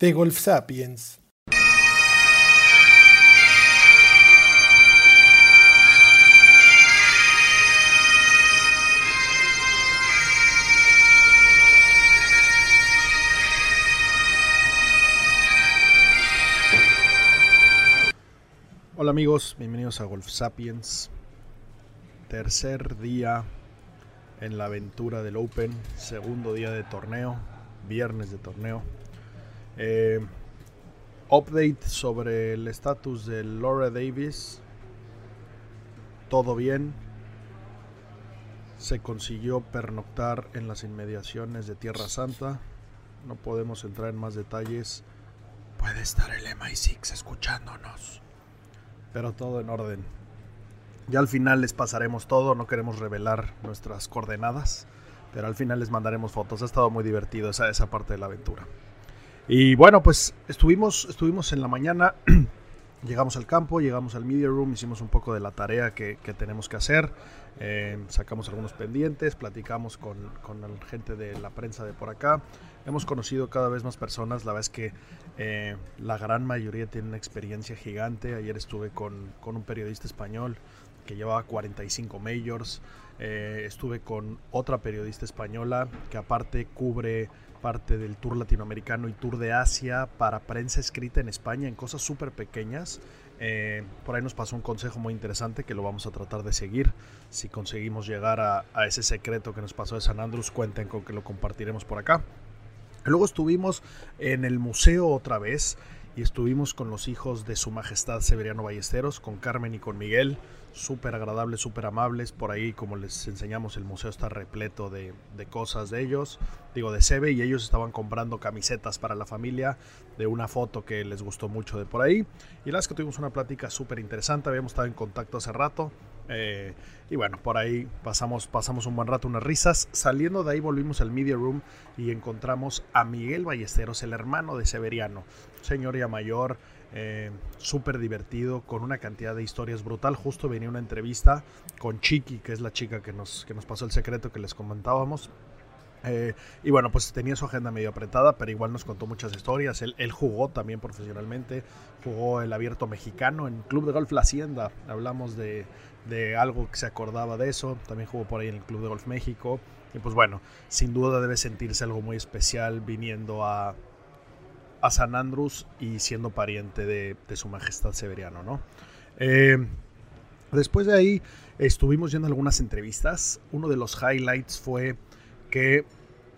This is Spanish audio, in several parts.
De Golf Sapiens. Hola amigos, bienvenidos a Golf Sapiens. Tercer día en la aventura del Open, segundo día de torneo, viernes de torneo. Eh, update sobre el estatus de Laura Davis. Todo bien. Se consiguió pernoctar en las inmediaciones de Tierra Santa. No podemos entrar en más detalles. Puede estar el MI6 escuchándonos. Pero todo en orden. Ya al final les pasaremos todo. No queremos revelar nuestras coordenadas. Pero al final les mandaremos fotos. Ha estado muy divertido esa, esa parte de la aventura. Y bueno, pues estuvimos, estuvimos en la mañana, llegamos al campo, llegamos al media room, hicimos un poco de la tarea que, tenemos que hacer, eh, sacamos algunos pendientes, platicamos con, con, la gente de la prensa de por acá, hemos conocido cada vez más personas, la verdad es que eh, la gran mayoría tiene una experiencia gigante, ayer estuve con, con un periodista español que llevaba 45 majors, eh, estuve con otra periodista española que aparte cubre parte del tour latinoamericano y tour de Asia para prensa escrita en España en cosas súper pequeñas. Eh, por ahí nos pasó un consejo muy interesante que lo vamos a tratar de seguir. Si conseguimos llegar a, a ese secreto que nos pasó de San Andrés, cuenten con que lo compartiremos por acá. Luego estuvimos en el museo otra vez y estuvimos con los hijos de Su Majestad Severiano Ballesteros, con Carmen y con Miguel súper agradables, súper amables. Por ahí, como les enseñamos, el museo está repleto de, cosas de ellos, digo, de Sebe, y ellos estaban comprando camisetas para la familia de una foto que les gustó mucho de por ahí. Y la es que tuvimos una plática súper interesante, habíamos estado en contacto hace rato. Eh, y bueno, por ahí pasamos, pasamos un buen rato, unas risas. Saliendo de ahí volvimos al Media Room y encontramos a Miguel Ballesteros, el hermano de Severiano, señor ya mayor, eh, súper divertido, con una cantidad de historias brutal. Justo venía una entrevista con Chiqui, que es la chica que nos, que nos pasó el secreto que les comentábamos. Eh, y bueno, pues tenía su agenda medio apretada, pero igual nos contó muchas historias. Él, jugó también profesionalmente, jugó el abierto mexicano en Club de Golf La Hacienda. Hablamos de, de algo que se acordaba de eso. También jugó por ahí en el Club de Golf México. Y pues bueno, sin duda debe sentirse algo muy especial viniendo a, a San Andrés y siendo pariente de, su majestad Severiano, ¿no? Eh, después de ahí estuvimos yendo algunas entrevistas. Uno de los highlights fue que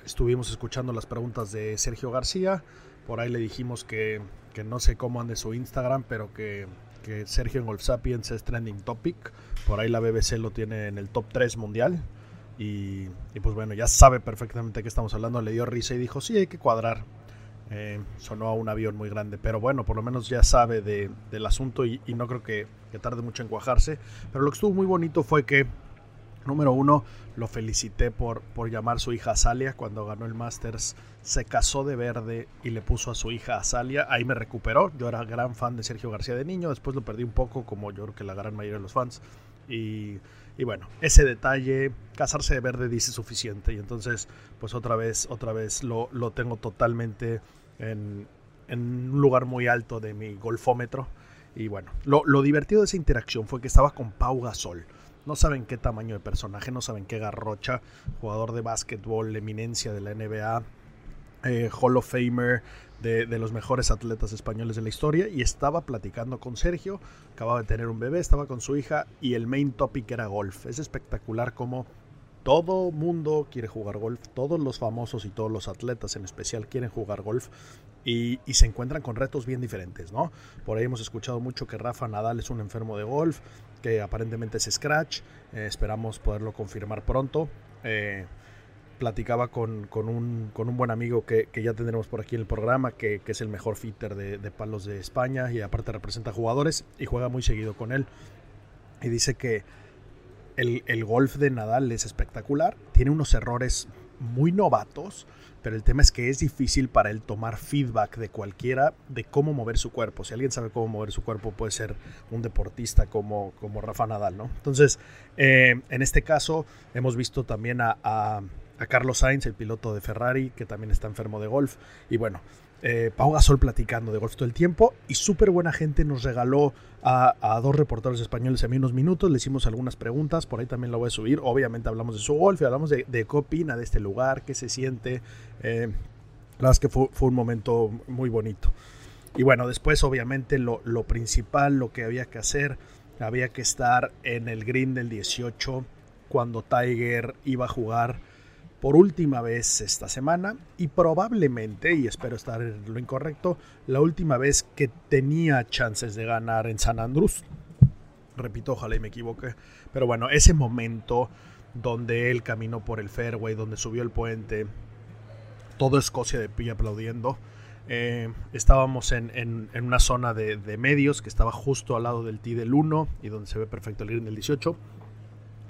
estuvimos escuchando las preguntas de Sergio García. Por ahí le dijimos que, no sé cómo ande su Instagram, pero que, Sergio en Golf Sapiens es trending topic. Por ahí la BBC lo tiene en el top 3 mundial. Y, y, pues bueno, ya sabe perfectamente de qué estamos hablando. Le dio risa y dijo, sí, hay que cuadrar. Eh, sonó a un avión muy grande, pero bueno, por lo menos ya sabe del asunto y, no creo que, tarde mucho en cuajarse. Pero lo que estuvo muy bonito fue que, número uno, lo felicité por, por llamar su hija Azalia cuando ganó el Masters. Se casó de verde y le puso a su hija Azalia. Ahí me recuperó. Yo era gran fan de Sergio García de niño. Después lo perdí un poco, como yo creo que la gran mayoría de los fans. Y, bueno, ese detalle, casarse de verde dice suficiente. Y entonces, pues otra vez, otra vez lo, lo tengo totalmente en, un lugar muy alto de mi golfómetro. Y bueno, lo, divertido de esa interacción fue que estaba con Pau Gasol. No saben qué tamaño de personaje, no saben qué garrocha, jugador de básquetbol, eminencia de la NBA, eh, Hall of Famer, de, los mejores atletas españoles de la historia. Y estaba platicando con Sergio, acababa de tener un bebé, estaba con su hija y el main topic era golf. Es espectacular cómo todo mundo quiere jugar golf, todos los famosos y todos los atletas en especial quieren jugar golf y, se encuentran con retos bien diferentes, ¿no? Por ahí hemos escuchado mucho que Rafa Nadal es un enfermo de golf, que aparentemente es scratch, eh, esperamos poderlo confirmar pronto. Eh, platicaba con, con, un, con un buen amigo que, que, ya tendremos por aquí en el programa, que, que es el mejor fitter de, de, palos de España y aparte representa jugadores y juega muy seguido con él. Y dice que el, el golf de Nadal es espectacular, tiene unos errores muy novatos, pero el tema es que es difícil para él tomar feedback de cualquiera de cómo mover su cuerpo. Si alguien sabe cómo mover su cuerpo, puede ser un deportista como, como Rafa Nadal, ¿no? Entonces, eh, en este caso, hemos visto también a, a, a, Carlos Sainz, el piloto de Ferrari, que también está enfermo de golf. Y bueno, eh, Pau Gasol platicando de golf todo el tiempo. Y súper buena gente nos regaló a, dos reporteros españoles a mí unos minutos. Le hicimos algunas preguntas, por ahí también lo voy a subir. Obviamente hablamos de su golf y hablamos de, de qué opina de este lugar, qué se siente. Eh, la verdad es que fue, fue, un momento muy bonito. Y bueno, después obviamente lo, lo, principal, lo que había que hacer, había que estar en el green del 18 cuando Tiger iba a jugar por última vez esta semana y probablemente, y espero estar en lo incorrecto, la última vez que tenía chances de ganar en San Andrés. Repito, ojalá y me equivoque. Pero bueno, ese momento donde él caminó por el fairway, donde subió el puente, todo Escocia de pie aplaudiendo. Eh, estábamos en, en, una zona de, de, medios que estaba justo al lado del tee del 1 y donde se ve perfecto el green del 18.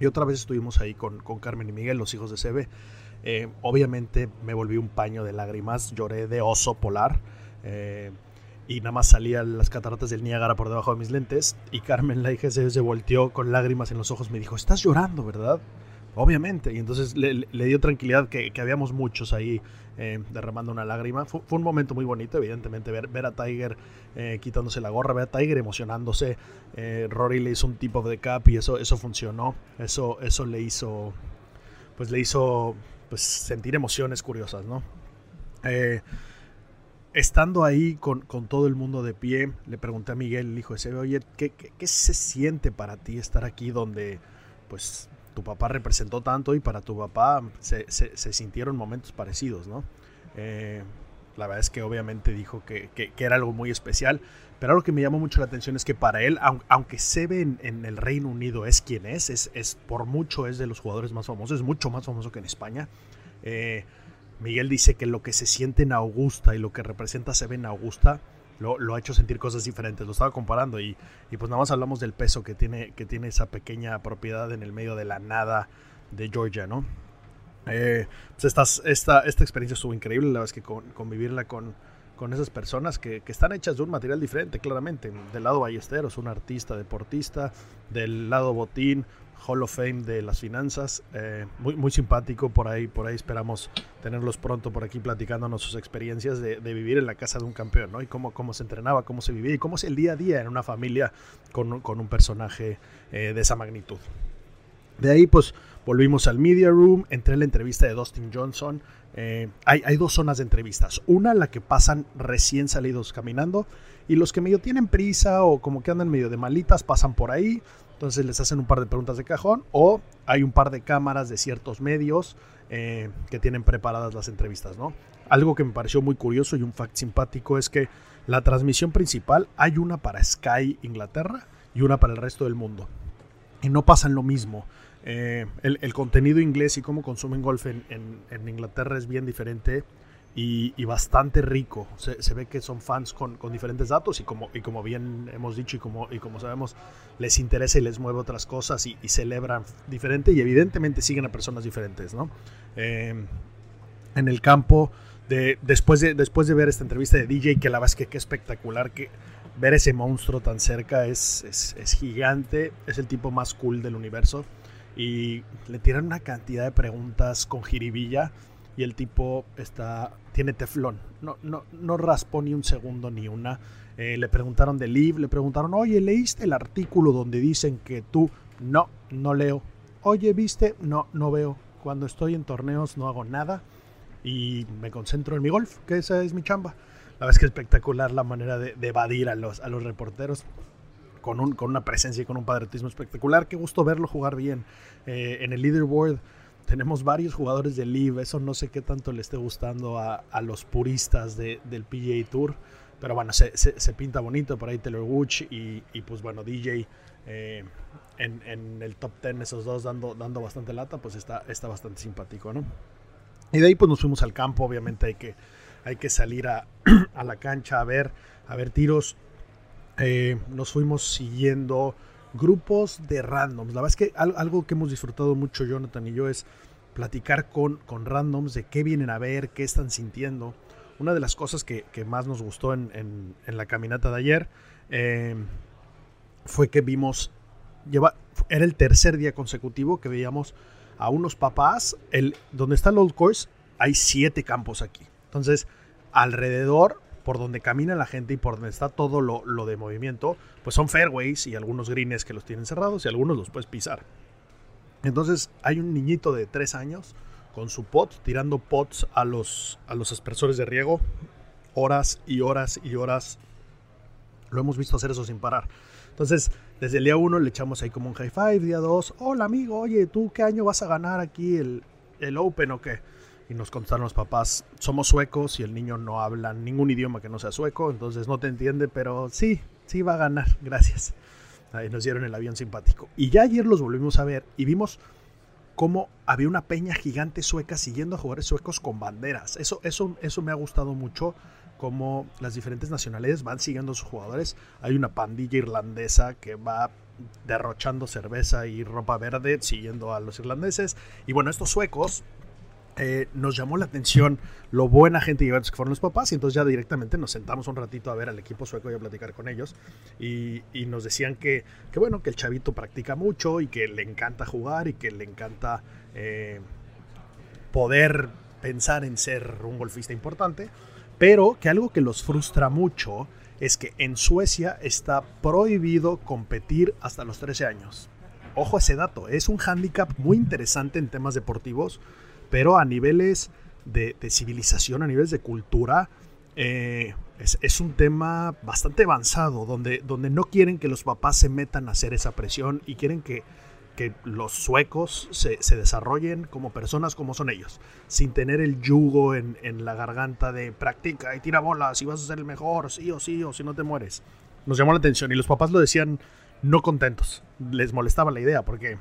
Y otra vez estuvimos ahí con, con Carmen y Miguel, los hijos de Sebe. Eh, obviamente me volví un paño de lágrimas, lloré de oso polar. Eh, y nada más salían las cataratas del Niágara por debajo de mis lentes. Y Carmen, la hija se volteó con lágrimas en los ojos. Me dijo: Estás llorando, ¿verdad? Obviamente. Y entonces le, dio tranquilidad que, que, habíamos muchos ahí eh, derramando una lágrima. Fue, un momento muy bonito, evidentemente, ver, ver a Tiger eh, quitándose la gorra, ver a Tiger emocionándose. Eh, Rory le hizo un tipo de cap y eso, eso funcionó. Eso, eso le hizo. Pues le hizo pues, sentir emociones curiosas, ¿no? Estando ahí con, con, todo el mundo de pie, le pregunté a Miguel, el hijo de Sebe, oye, ¿qué, ¿qué, qué, se siente para ti estar aquí donde pues tu papá representó tanto y para tu papá se, se, sintieron momentos parecidos, ¿no? Eh, la verdad es que obviamente dijo que, que, era algo muy especial, pero algo que me llamó mucho la atención es que para él, aunque Sebe en, en el Reino Unido es quien es, es, es, por mucho es de los jugadores más famosos, es mucho más famoso que en España. Eh, Miguel dice que lo que se siente en Augusta y lo que representa Sebe en Augusta lo, lo, ha hecho sentir cosas diferentes. Lo estaba comparando y, y, pues nada más hablamos del peso que tiene, que tiene esa pequeña propiedad en el medio de la nada de Georgia, ¿no? Eh, pues esta, esta, esta experiencia estuvo increíble, la verdad es que con, convivirla con, con esas personas que, que, están hechas de un material diferente, claramente. Del lado Ballesteros, un artista, deportista, del lado Botín, Hall of Fame de las finanzas, eh, muy, muy simpático, por ahí, por ahí esperamos tenerlos pronto por aquí platicándonos sus experiencias de, vivir en la casa de un campeón, ¿no? Y cómo, cómo se entrenaba, cómo se vivía y cómo es el día a día en una familia con, con un personaje eh, de esa magnitud. De ahí, pues, volvimos al Media Room, entré en la entrevista de Dustin Johnson. Eh, hay, hay, dos zonas de entrevistas. Una, la que pasan recién salidos caminando, y los que medio tienen prisa o como que andan medio de malitas pasan por ahí. Entonces les hacen un par de preguntas de cajón, o hay un par de cámaras de ciertos medios eh, que tienen preparadas las entrevistas, ¿no? Algo que me pareció muy curioso y un fact simpático es que la transmisión principal hay una para Sky Inglaterra y una para el resto del mundo. Y no pasan lo mismo. Eh, el, contenido inglés y cómo consumen golf en Inglaterra es bien diferente y, y bastante rico. Se, se, ve que son fans con, con, diferentes datos y como, y como bien hemos dicho y como, y como sabemos, les interesa y les mueve otras cosas y, y celebran diferente y evidentemente siguen a personas diferentes. ¿no? Eh, en el campo, de, después, de, después de ver esta entrevista de DJ, que la verdad es que qué espectacular, que ver ese monstruo tan cerca es, es, es gigante, es el tipo más cool del universo y le tiran una cantidad de preguntas con jiribilla y el tipo está tiene teflón. No no no raspó ni un segundo ni una. Eh, le preguntaron de Liv le preguntaron oye leíste el artículo donde dicen que tú no no leo oye viste no no veo. Cuando estoy en torneos no hago nada y me concentro en mi golf que esa es mi chamba. La verdad es que espectacular la manera de, evadir a los a los reporteros con, un, con, una presencia y con un patriotismo espectacular. Qué gusto verlo jugar bien. Eh, en el leaderboard tenemos varios jugadores de Live. Eso no sé qué tanto le esté gustando a, a los puristas de, del PGA Tour. Pero bueno, se, se, pinta bonito. Por ahí Taylor Woods y, y pues bueno, DJ eh, en, en, el top 10, esos dos dando, dando bastante lata, pues está, está bastante simpático, ¿no? Y de ahí pues nos fuimos al campo, obviamente hay que, hay que salir a, a la cancha a ver, a ver tiros. Eh, nos fuimos siguiendo grupos de randoms. La verdad es que algo que hemos disfrutado mucho Jonathan y yo es platicar con, con randoms de qué vienen a ver, qué están sintiendo. Una de las cosas que, que más nos gustó en, en, la caminata de ayer eh, fue que vimos, era el tercer día consecutivo que veíamos a unos papás, el, donde está el Old Course, hay siete campos aquí. Entonces, alrededor, por donde camina la gente y por donde está todo lo, lo de movimiento, pues son fairways y algunos greens que los tienen cerrados y algunos los puedes pisar. Entonces, hay un niñito de tres años con su pot, tirando pots a los, a los aspersores de riego, horas y horas y horas. Lo hemos visto hacer eso sin parar. Entonces, desde el día 1 le echamos ahí como un high five, día 2, hola amigo, oye, ¿tú qué año vas a ganar aquí el, el Open o qué? Y nos contaron los papás, somos suecos y el niño no habla ningún idioma que no sea sueco, entonces no te entiende, pero sí, sí va a ganar, gracias. Ahí nos dieron el avión simpático. Y ya ayer los volvimos a ver y vimos cómo había una peña gigante sueca siguiendo a jugadores suecos con banderas. Eso, eso, eso me ha gustado mucho cómo las diferentes nacionalidades van siguiendo a sus jugadores. Hay una pandilla irlandesa que va derrochando cerveza y ropa verde siguiendo a los irlandeses. Y bueno, estos suecos eh, nos llamó la atención lo buena gente y que fueron los papás y entonces ya directamente nos sentamos un ratito a ver al equipo sueco y a platicar con ellos y, y nos decían que, que, bueno, que el chavito practica mucho y que le encanta jugar y que le encanta eh, poder pensar en ser un golfista importante pero que algo que los frustra mucho es que en Suecia está prohibido competir hasta los 13 años. Ojo a ese dato, es un hándicap muy interesante en temas deportivos, pero a niveles de, civilización, a niveles de cultura, eh, es, es, un tema bastante avanzado, donde, donde no quieren que los papás se metan a hacer esa presión y quieren que que los suecos se, se, desarrollen como personas como son ellos, sin tener el yugo en, en, la garganta de practica y tira bolas y vas a ser el mejor, sí o sí, o si no te mueres. Nos llamó la atención y los papás lo decían no contentos, les molestaba la idea porque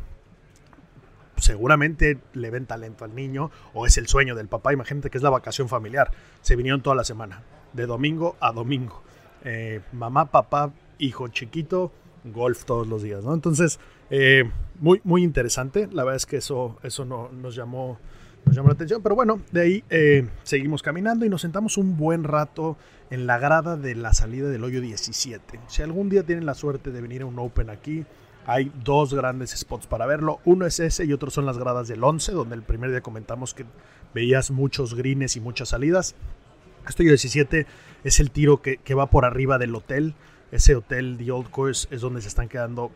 seguramente le ven talento al niño o es el sueño del papá, imagínate que es la vacación familiar, se vinieron toda la semana, de domingo a domingo, eh, mamá, papá, hijo chiquito, golf todos los días, ¿no? Entonces, eh, muy, muy interesante. La verdad es que eso, eso no, nos, llamó, nos llamó la atención. Pero bueno, de ahí eh, seguimos caminando y nos sentamos un buen rato en la grada de la salida del hoyo 17. Si algún día tienen la suerte de venir a un Open aquí, hay dos grandes spots para verlo. Uno es ese y otro son las gradas del 11, donde el primer día comentamos que veías muchos greens y muchas salidas. Hoyo 17 es el tiro que, que va por arriba del hotel. Ese hotel, The Old Course, es donde se están quedando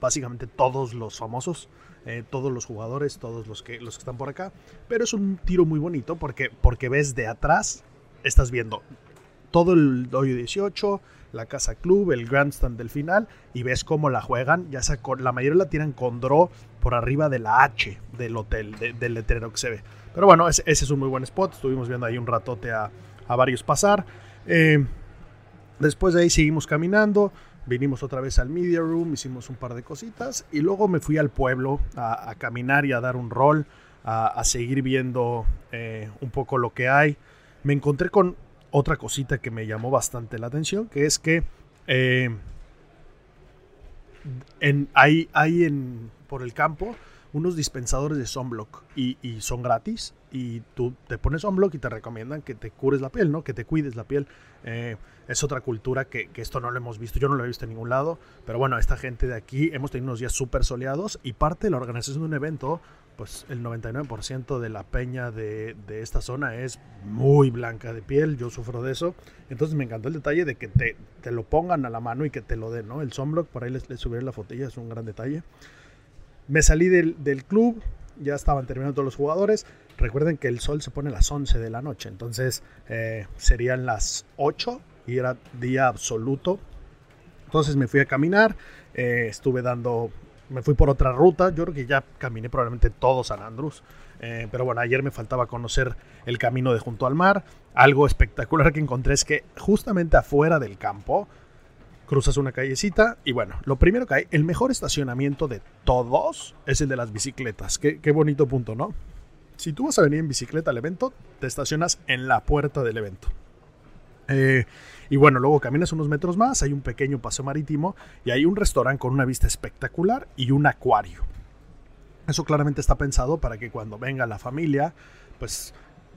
básicamente todos los famosos, eh, todos los jugadores, todos los que, los que están por acá. Pero es un tiro muy bonito porque, porque ves de atrás, estás viendo todo el hoyo 18, la casa club, el grandstand del final y ves cómo la juegan. Ya la mayoría la tiran con draw por arriba de la H del hotel, de, del letrero que se ve. Pero bueno, ese, es un muy buen spot. Estuvimos viendo ahí un ratote a, a varios pasar. Eh, después de ahí seguimos caminando. Vinimos otra vez al media room, hicimos un par de cositas y luego me fui al pueblo a, caminar y a dar un rol, a, a seguir viendo eh, un poco lo que hay. Me encontré con otra cosita que me llamó bastante la atención, que es que eh, en, hay, hay en, por el campo unos dispensadores de sunblock y, y, son gratis y tú te pones sunblock y te recomiendan que te cures la piel, ¿no? Que te cuides la piel. Eh, es otra cultura que, que, esto no lo hemos visto, yo no lo he visto en ningún lado, pero bueno, esta gente de aquí hemos tenido unos días súper soleados y parte de la organización de un evento, pues el 99% de la peña de, de, esta zona es muy blanca de piel, yo sufro de eso, entonces me encantó el detalle de que te, te lo pongan a la mano y que te lo den, ¿no? El sunblock, por ahí les, les subiré la fotilla, es un gran detalle. Me salí del, club, ya estaban terminando todos los jugadores. Recuerden que el sol se pone a las 11 de la noche, entonces eh, serían las 8 y era día absoluto. Entonces me fui a caminar, eh, estuve dando, me fui por otra ruta, yo creo que ya caminé probablemente todo San Andrés. Eh, pero bueno, ayer me faltaba conocer el camino de junto al mar. Algo espectacular que encontré es que justamente afuera del campo cruzas una callecita y bueno, lo primero que hay, el mejor estacionamiento de todos es el de las bicicletas. Qué, qué bonito punto, ¿no? si tú vas a venir en bicicleta al evento, te estacionas en la puerta del evento. Eh, y bueno, luego caminas unos metros más, hay un pequeño paseo marítimo y hay un restaurante con una vista espectacular y un acuario. Eso claramente está pensado para que cuando venga la familia, pues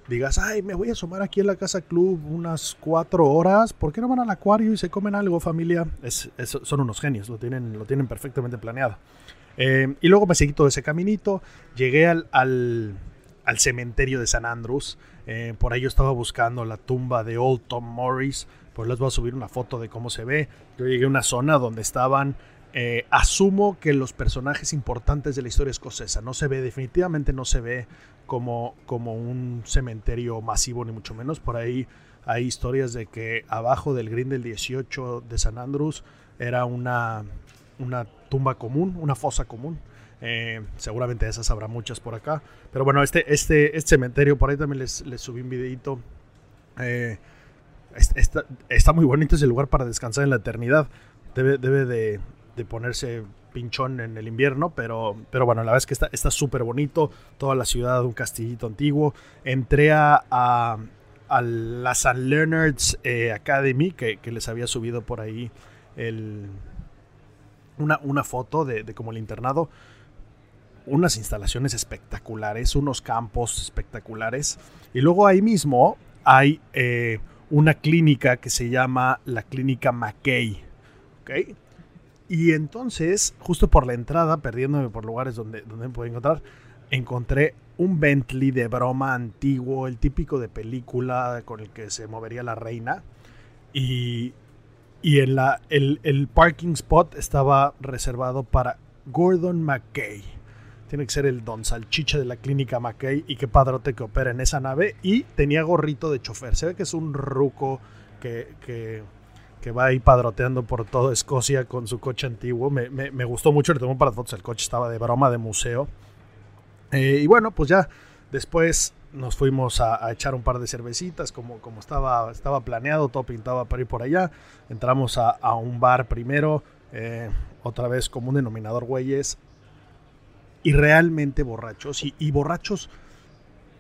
digas, ay, me voy a asomar aquí en la casa club unas cuatro horas, ¿por qué no van al acuario y se comen algo, familia? son unos genios, lo tienen, lo tienen perfectamente planeado. Eh, y luego me seguí todo ese caminito, llegué al, al, cementerio de San Andrews, eh, por ahí yo estaba buscando la tumba de Old Tom Morris, pues les voy a subir una foto de cómo se ve. Yo llegué a una zona donde estaban eh, asumo que los personajes importantes de la historia escocesa no se ve, definitivamente no se ve como, como un cementerio masivo, ni mucho menos. Por ahí hay historias de que abajo del Green del 18 de San Andrews era una, una tumba común, una fosa común. Eh, seguramente esas habrá muchas por acá. Pero bueno, este, este, este cementerio, por ahí también les, les subí un videito. Eh, está, está, muy bonito ese lugar para descansar en la eternidad. Debe, debe de, de ponerse pinchón en el invierno, pero, pero bueno, la verdad es que está súper bonito, toda la ciudad, un castillito antiguo. Entré a, a, la St. Leonard's eh, Academy, que, les había subido por ahí el, una, una foto de, como el internado. Unas instalaciones espectaculares, unos campos espectaculares. Y luego ahí mismo hay eh, una clínica que se llama la Clínica McKay. ¿okay? Y entonces, justo por la entrada, perdiéndome por lugares donde, donde me puedo encontrar, encontré un Bentley de broma antiguo, el típico de película con el que se movería la reina. Y, y en la, el, el parking spot estaba reservado para Gordon McKay. Tiene que ser el don salchicha de la clínica McKay y qué padrote que opera en esa nave. Y tenía gorrito de chofer. Se ve que es un ruco que, que que va ahí padroteando por toda Escocia con su coche antiguo. Me, gustó mucho, le tomó para fotos, el coche estaba de broma de museo. Eh, y bueno, pues ya después nos fuimos a, echar un par de cervecitas, como, como estaba, estaba planeado, todo pintaba para ir por allá. Entramos a, un bar primero, eh, otra vez como un denominador güeyes, y realmente borrachos, y, y borrachos,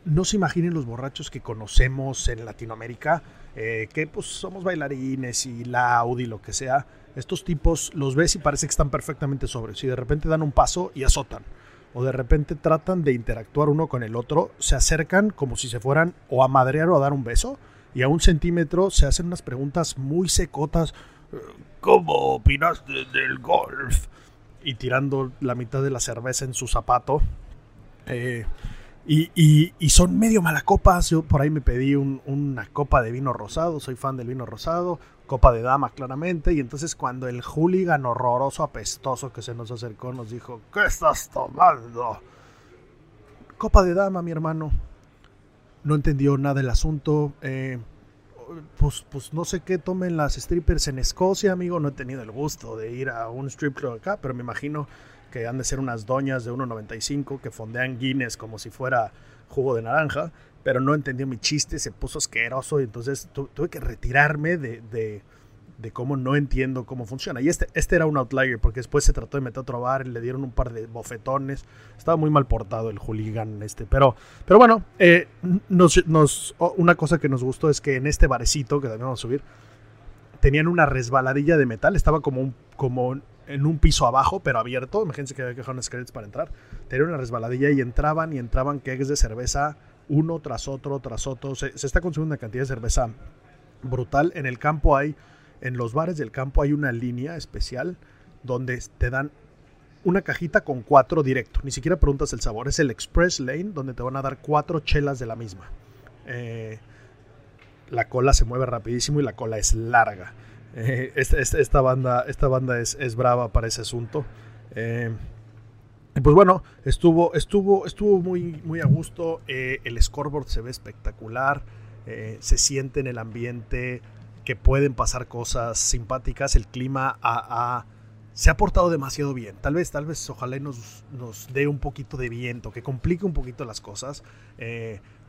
no se imaginen los borrachos que conocemos en Latinoamérica, eh, que pues somos bailarines y loud y lo que sea, estos tipos los ves y parece que están perfectamente sobres y de repente dan un paso y azotan. O de repente tratan de interactuar uno con el otro, se acercan como si se fueran o a madrear o a dar un beso y a un centímetro se hacen unas preguntas muy secotas. ¿Cómo opinaste del golf? Y tirando la mitad de la cerveza en su zapato. Eh, y, son medio malacopas. Yo por ahí me pedí una copa de vino rosado. Soy fan del vino rosado. Copa de dama, claramente. Y entonces, cuando el hooligan horroroso, apestoso que se nos acercó, nos dijo: ¿Qué estás tomando? Copa de dama, mi hermano. No entendió nada del asunto. Eh, pues, pues no sé qué tomen las strippers en Escocia, amigo. No he tenido el gusto de ir a un strip club acá, pero me imagino que han de ser unas doñas de 1,95 que fondean Guinness como si fuera jugo de naranja, pero no entendió mi chiste, se puso asqueroso y entonces tuve que retirarme de, de, cómo no entiendo cómo funciona. Y este, este era un outlier porque después se trató de meter a otro bar le dieron un par de bofetones. Estaba muy mal portado el hooligan este, pero, pero bueno, eh, nos, una cosa que nos gustó es que en este barecito, que también vamos a subir, tenían una resbaladilla de metal, estaba como como en un piso abajo, pero abierto. Imagínense que había que dejar unas para entrar. Tenía una resbaladilla y entraban y entraban kegs de cerveza uno tras otro, tras otro. Se, está consumiendo una cantidad de cerveza brutal. En el campo hay, en los bares del campo hay una línea especial donde te dan una cajita con cuatro directo. Ni siquiera preguntas el sabor. Es el Express Lane donde te van a dar cuatro chelas de la misma. Eh, la cola se mueve rapidísimo y la cola es larga. Eh, esta, banda, esta banda es, es, brava para ese asunto. Eh, pues bueno, estuvo, estuvo, estuvo muy, muy a gusto. Eh, el scoreboard se ve espectacular. se siente en el ambiente que pueden pasar cosas simpáticas. El clima se ha portado demasiado bien. Tal vez, tal vez, ojalá nos, nos dé un poquito de viento, que complique un poquito las cosas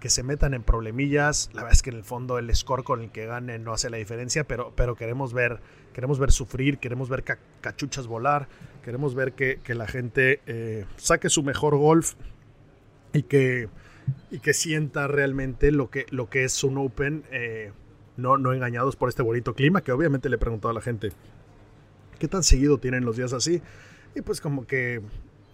que se metan en problemillas. La verdad es que en el fondo el score con el que ganen no hace la diferencia, pero, pero queremos, ver, queremos ver sufrir, queremos ver cachuchas volar, queremos ver que, la gente eh, saque su mejor golf y que, y que sienta realmente lo que, lo que es un Open, eh, no, no engañados por este bonito clima, que obviamente le preguntado a la gente, ¿qué tan seguido tienen los días así? Y pues como que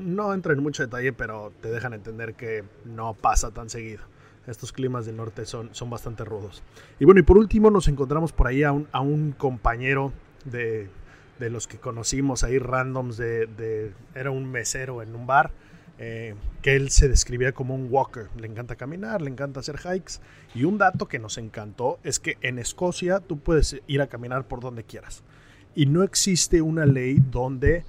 no entra en mucho detalle, pero te dejan entender que no pasa tan seguido. Estos climas del norte son, son bastante rudos. Y bueno, y por último nos encontramos por ahí a un, compañero de, de, los que conocimos ahí randoms de, Era un mesero en un bar. Eh, que él se describía como un walker. Le encanta caminar, le encanta hacer hikes. Y un dato que nos encantó es que en Escocia tú puedes ir a caminar por donde quieras. Y no existe una ley donde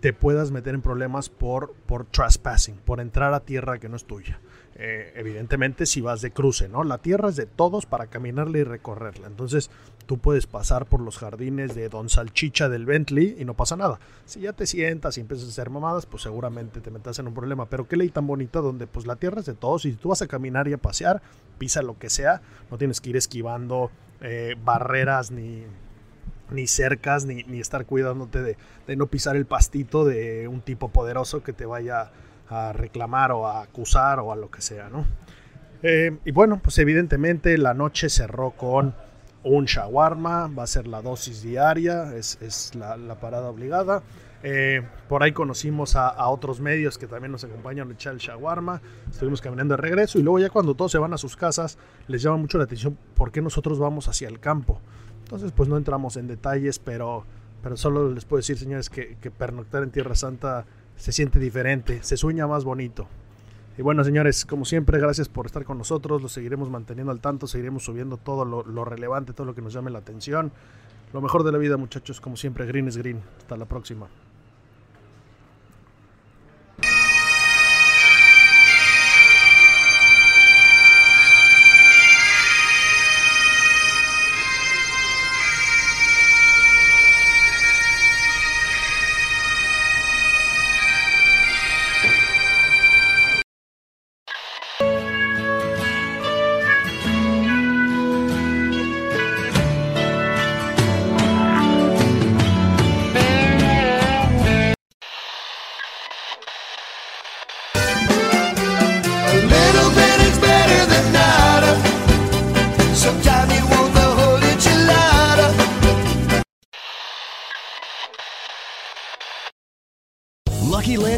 te puedas meter en problemas por, por trespassing, por entrar a tierra que no es tuya. Eh, evidentemente si vas de cruce, ¿no? La tierra es de todos para caminarla y recorrerla. Entonces tú puedes pasar por los jardines de Don Salchicha del Bentley y no pasa nada. Si ya te sientas y empiezas a hacer mamadas, pues seguramente te metas en un problema. Pero qué ley tan bonita donde pues la tierra es de todos y si tú vas a caminar y a pasear, pisa lo que sea, no tienes que ir esquivando eh, barreras ni ni cercas, ni, ni estar cuidándote de, de, no pisar el pastito de un tipo poderoso que te vaya a reclamar o a acusar o a lo que sea, ¿no? Eh, y bueno, pues evidentemente la noche cerró con un shawarma, va a ser la dosis diaria, es, es la, parada obligada. Eh, por ahí conocimos a, a, otros medios que también nos acompañan a echar el shawarma, estuvimos caminando de regreso y luego ya cuando todos se van a sus casas les llama mucho la atención por qué nosotros vamos hacia el campo. Entonces, pues no entramos en detalles, pero, pero solo les puedo decir, señores, que, que pernoctar en Tierra Santa se siente diferente, se sueña más bonito. Y bueno, señores, como siempre, gracias por estar con nosotros. Lo seguiremos manteniendo al tanto, seguiremos subiendo todo lo, relevante, todo lo que nos llame la atención. Lo mejor de la vida, muchachos, como siempre, green es green. Hasta la próxima.